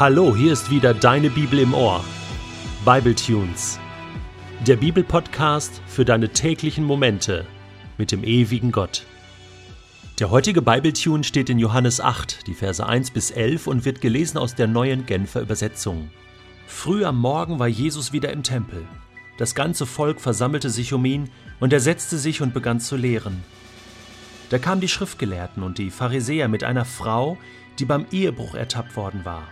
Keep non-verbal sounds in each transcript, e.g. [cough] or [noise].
Hallo, hier ist wieder deine Bibel im Ohr. Bible Tunes. Der Bibelpodcast für deine täglichen Momente mit dem ewigen Gott. Der heutige Bible Tune steht in Johannes 8, die Verse 1 bis 11 und wird gelesen aus der neuen Genfer Übersetzung. Früh am Morgen war Jesus wieder im Tempel. Das ganze Volk versammelte sich um ihn und er setzte sich und begann zu lehren. Da kamen die Schriftgelehrten und die Pharisäer mit einer Frau, die beim Ehebruch ertappt worden war.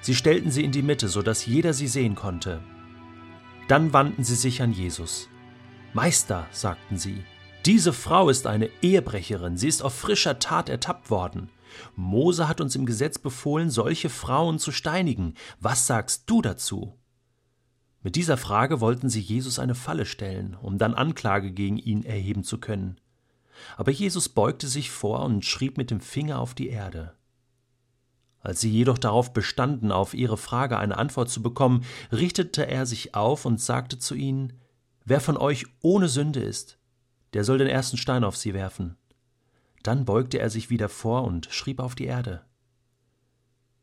Sie stellten sie in die Mitte, so dass jeder sie sehen konnte. Dann wandten sie sich an Jesus. Meister, sagten sie, diese Frau ist eine Ehebrecherin, sie ist auf frischer Tat ertappt worden. Mose hat uns im Gesetz befohlen, solche Frauen zu steinigen. Was sagst du dazu? Mit dieser Frage wollten sie Jesus eine Falle stellen, um dann Anklage gegen ihn erheben zu können. Aber Jesus beugte sich vor und schrieb mit dem Finger auf die Erde. Als sie jedoch darauf bestanden, auf ihre Frage eine Antwort zu bekommen, richtete er sich auf und sagte zu ihnen Wer von euch ohne Sünde ist, der soll den ersten Stein auf sie werfen. Dann beugte er sich wieder vor und schrieb auf die Erde.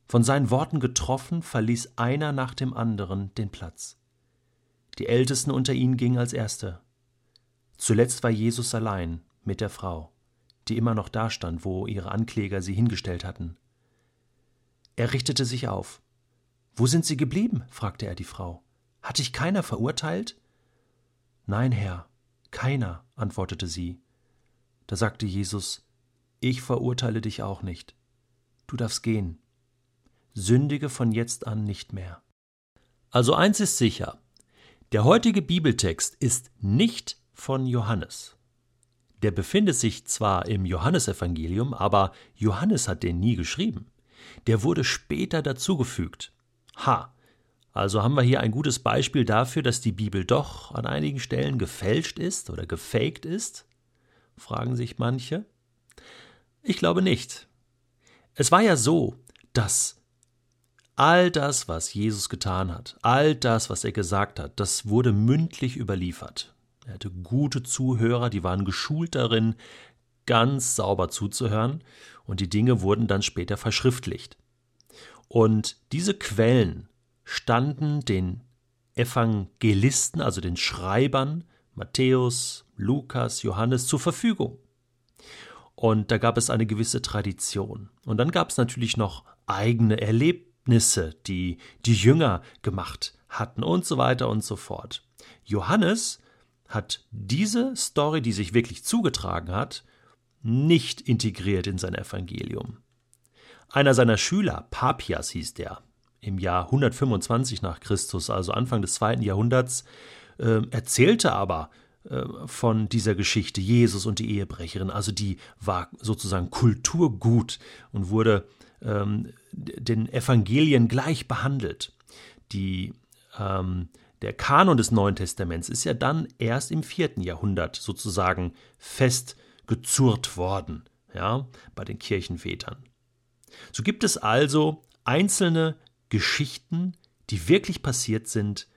Von seinen Worten getroffen, verließ einer nach dem anderen den Platz. Die Ältesten unter ihnen gingen als Erste. Zuletzt war Jesus allein mit der Frau, die immer noch dastand, wo ihre Ankläger sie hingestellt hatten. Er richtete sich auf. Wo sind Sie geblieben? fragte er die Frau. Hat dich keiner verurteilt? Nein, Herr, keiner, antwortete sie. Da sagte Jesus, Ich verurteile dich auch nicht. Du darfst gehen. Sündige von jetzt an nicht mehr. Also eins ist sicher, der heutige Bibeltext ist nicht von Johannes. Der befindet sich zwar im Johannesevangelium, aber Johannes hat den nie geschrieben der wurde später dazugefügt. Ha, also haben wir hier ein gutes Beispiel dafür, dass die Bibel doch an einigen Stellen gefälscht ist oder gefaked ist? fragen sich manche. Ich glaube nicht. Es war ja so, dass all das, was Jesus getan hat, all das, was er gesagt hat, das wurde mündlich überliefert. Er hatte gute Zuhörer, die waren geschult darin, ganz sauber zuzuhören und die Dinge wurden dann später verschriftlicht. Und diese Quellen standen den Evangelisten, also den Schreibern, Matthäus, Lukas, Johannes zur Verfügung. Und da gab es eine gewisse Tradition. Und dann gab es natürlich noch eigene Erlebnisse, die die Jünger gemacht hatten und so weiter und so fort. Johannes hat diese Story, die sich wirklich zugetragen hat, nicht integriert in sein Evangelium. Einer seiner Schüler, Papias hieß der, im Jahr 125 nach Christus, also Anfang des zweiten Jahrhunderts, äh, erzählte aber äh, von dieser Geschichte Jesus und die Ehebrecherin. Also die war sozusagen Kulturgut und wurde ähm, den Evangelien gleich behandelt. Die, ähm, der Kanon des Neuen Testaments ist ja dann erst im vierten Jahrhundert sozusagen fest gezurrt worden, ja, bei den Kirchenvätern. So gibt es also einzelne Geschichten, die wirklich passiert sind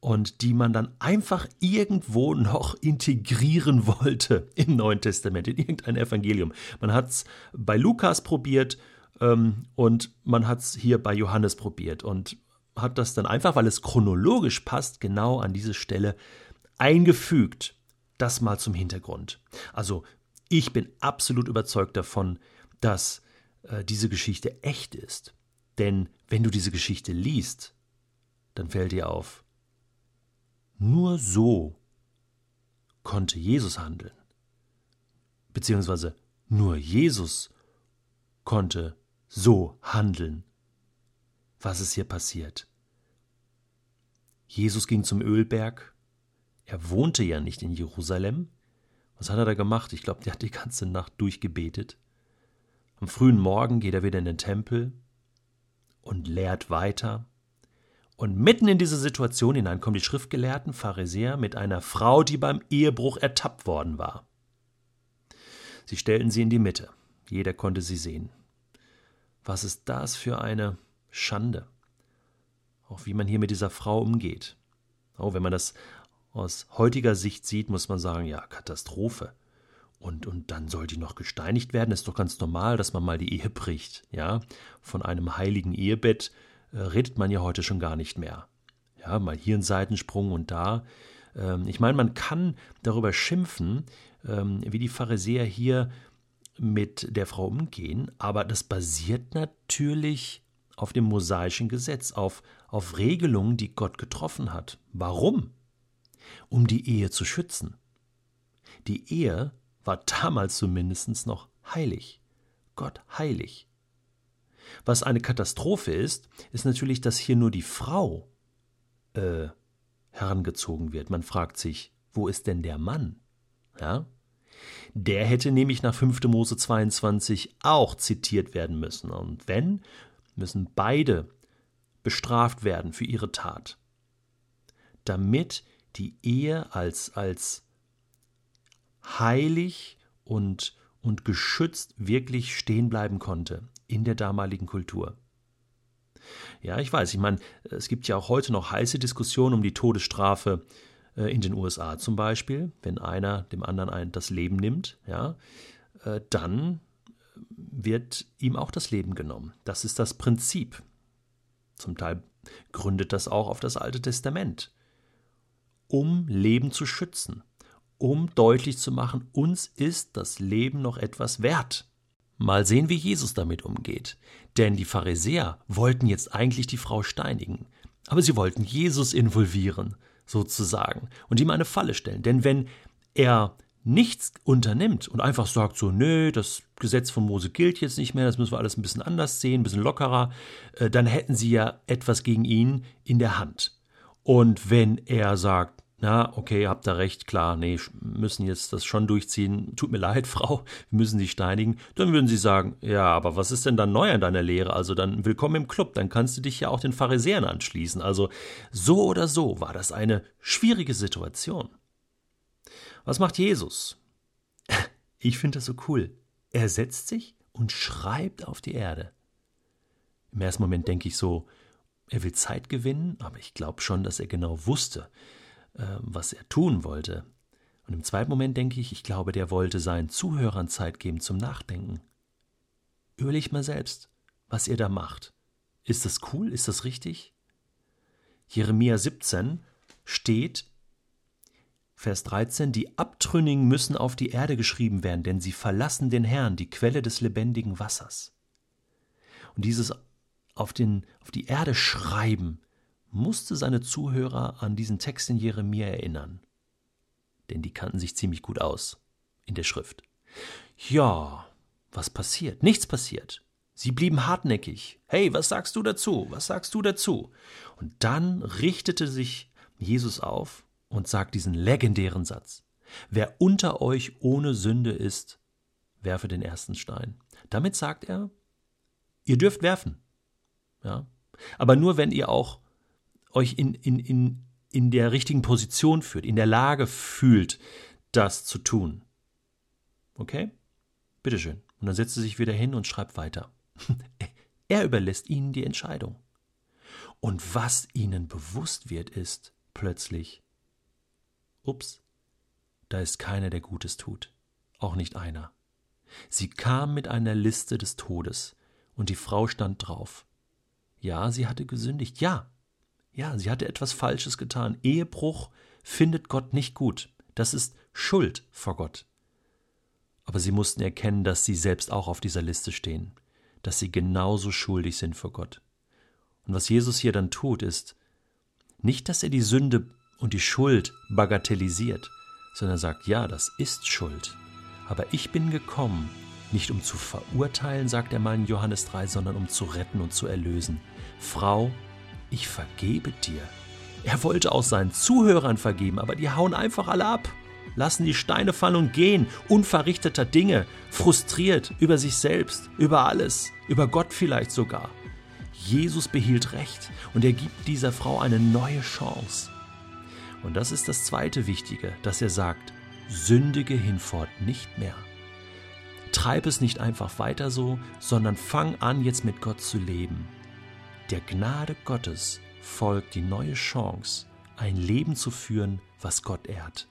und die man dann einfach irgendwo noch integrieren wollte im Neuen Testament, in irgendein Evangelium. Man hat es bei Lukas probiert ähm, und man hat es hier bei Johannes probiert und hat das dann einfach, weil es chronologisch passt, genau an diese Stelle eingefügt. Das mal zum Hintergrund. Also ich bin absolut überzeugt davon, dass äh, diese Geschichte echt ist. Denn wenn du diese Geschichte liest, dann fällt dir auf, nur so konnte Jesus handeln. Beziehungsweise nur Jesus konnte so handeln. Was ist hier passiert? Jesus ging zum Ölberg. Er wohnte ja nicht in Jerusalem, was hat er da gemacht? Ich glaube, der hat die ganze Nacht durchgebetet. Am frühen Morgen geht er wieder in den Tempel und lehrt weiter. Und mitten in diese Situation hinein kommen die Schriftgelehrten Pharisäer mit einer Frau, die beim Ehebruch ertappt worden war. Sie stellten sie in die Mitte. Jeder konnte sie sehen. Was ist das für eine Schande? Auch wie man hier mit dieser Frau umgeht. Oh, wenn man das aus heutiger Sicht sieht, muss man sagen, ja, Katastrophe. Und, und dann soll die noch gesteinigt werden. Ist doch ganz normal, dass man mal die Ehe bricht, ja. Von einem heiligen Ehebett äh, redet man ja heute schon gar nicht mehr. Ja, mal hier ein Seitensprung und da. Ähm, ich meine, man kann darüber schimpfen, ähm, wie die Pharisäer hier mit der Frau umgehen, aber das basiert natürlich auf dem mosaischen Gesetz, auf, auf Regelungen, die Gott getroffen hat. Warum? Um die Ehe zu schützen. Die Ehe war damals zumindest noch heilig. Gott heilig. Was eine Katastrophe ist, ist natürlich, dass hier nur die Frau äh, herangezogen wird. Man fragt sich, wo ist denn der Mann? Ja? Der hätte nämlich nach 5. Mose 22 auch zitiert werden müssen. Und wenn, müssen beide bestraft werden für ihre Tat, damit die Ehe als, als heilig und, und geschützt wirklich stehen bleiben konnte in der damaligen Kultur. Ja, ich weiß, ich meine, es gibt ja auch heute noch heiße Diskussionen um die Todesstrafe äh, in den USA zum Beispiel. Wenn einer dem anderen ein, das Leben nimmt, ja, äh, dann wird ihm auch das Leben genommen. Das ist das Prinzip. Zum Teil gründet das auch auf das Alte Testament. Um Leben zu schützen, um deutlich zu machen, uns ist das Leben noch etwas wert. Mal sehen, wie Jesus damit umgeht. Denn die Pharisäer wollten jetzt eigentlich die Frau steinigen. Aber sie wollten Jesus involvieren, sozusagen, und ihm eine Falle stellen. Denn wenn er nichts unternimmt und einfach sagt so, nö, das Gesetz von Mose gilt jetzt nicht mehr, das müssen wir alles ein bisschen anders sehen, ein bisschen lockerer, äh, dann hätten sie ja etwas gegen ihn in der Hand. Und wenn er sagt, na, okay, habt ihr recht, klar, nee, müssen jetzt das schon durchziehen. Tut mir [laughs] leid, Frau, wir müssen Sie steinigen. Dann würden Sie sagen, ja, aber was ist denn dann neu an deiner Lehre? Also dann willkommen im Club, dann kannst du dich ja auch den Pharisäern anschließen. Also so oder so war das eine schwierige Situation. Was macht Jesus? [laughs] Ich finde das so cool. Er setzt sich und schreibt auf die Erde. Im ersten Moment denke ich so, er will Zeit gewinnen, aber ich glaube schon, dass er genau wusste, was er tun wollte. Und im zweiten Moment denke ich, ich glaube, der wollte seinen Zuhörern Zeit geben zum Nachdenken. Überleg mal selbst, was ihr da macht. Ist das cool? Ist das richtig? Jeremia 17 steht, Vers 13, die Abtrünnigen müssen auf die Erde geschrieben werden, denn sie verlassen den Herrn, die Quelle des lebendigen Wassers. Und dieses auf, den, auf die Erde schreiben musste seine Zuhörer an diesen Text in Jeremia erinnern. Denn die kannten sich ziemlich gut aus in der Schrift. Ja, was passiert? Nichts passiert. Sie blieben hartnäckig. Hey, was sagst du dazu? Was sagst du dazu? Und dann richtete sich Jesus auf und sagt diesen legendären Satz. Wer unter euch ohne Sünde ist, werfe den ersten Stein. Damit sagt er, ihr dürft werfen. Ja? Aber nur wenn ihr auch euch in, in, in, in der richtigen Position fühlt, in der Lage fühlt, das zu tun. Okay? Bitteschön. Und dann setzt er sich wieder hin und schreibt weiter. [laughs] er überlässt ihnen die Entscheidung. Und was ihnen bewusst wird, ist plötzlich, ups, da ist keiner, der Gutes tut. Auch nicht einer. Sie kam mit einer Liste des Todes, und die Frau stand drauf. Ja, sie hatte gesündigt, ja, ja, sie hatte etwas Falsches getan. Ehebruch findet Gott nicht gut. Das ist Schuld vor Gott. Aber sie mussten erkennen, dass sie selbst auch auf dieser Liste stehen, dass sie genauso schuldig sind vor Gott. Und was Jesus hier dann tut, ist nicht, dass er die Sünde und die Schuld bagatellisiert, sondern sagt, ja, das ist Schuld. Aber ich bin gekommen, nicht um zu verurteilen, sagt er mal in Johannes 3, sondern um zu retten und zu erlösen. Frau, ich vergebe dir. Er wollte auch seinen Zuhörern vergeben, aber die hauen einfach alle ab, lassen die Steine fallen und gehen, unverrichteter Dinge, frustriert über sich selbst, über alles, über Gott vielleicht sogar. Jesus behielt Recht und er gibt dieser Frau eine neue Chance. Und das ist das zweite Wichtige, dass er sagt, sündige hinfort nicht mehr. Treib es nicht einfach weiter so, sondern fang an, jetzt mit Gott zu leben. Der Gnade Gottes folgt die neue Chance, ein Leben zu führen, was Gott ehrt.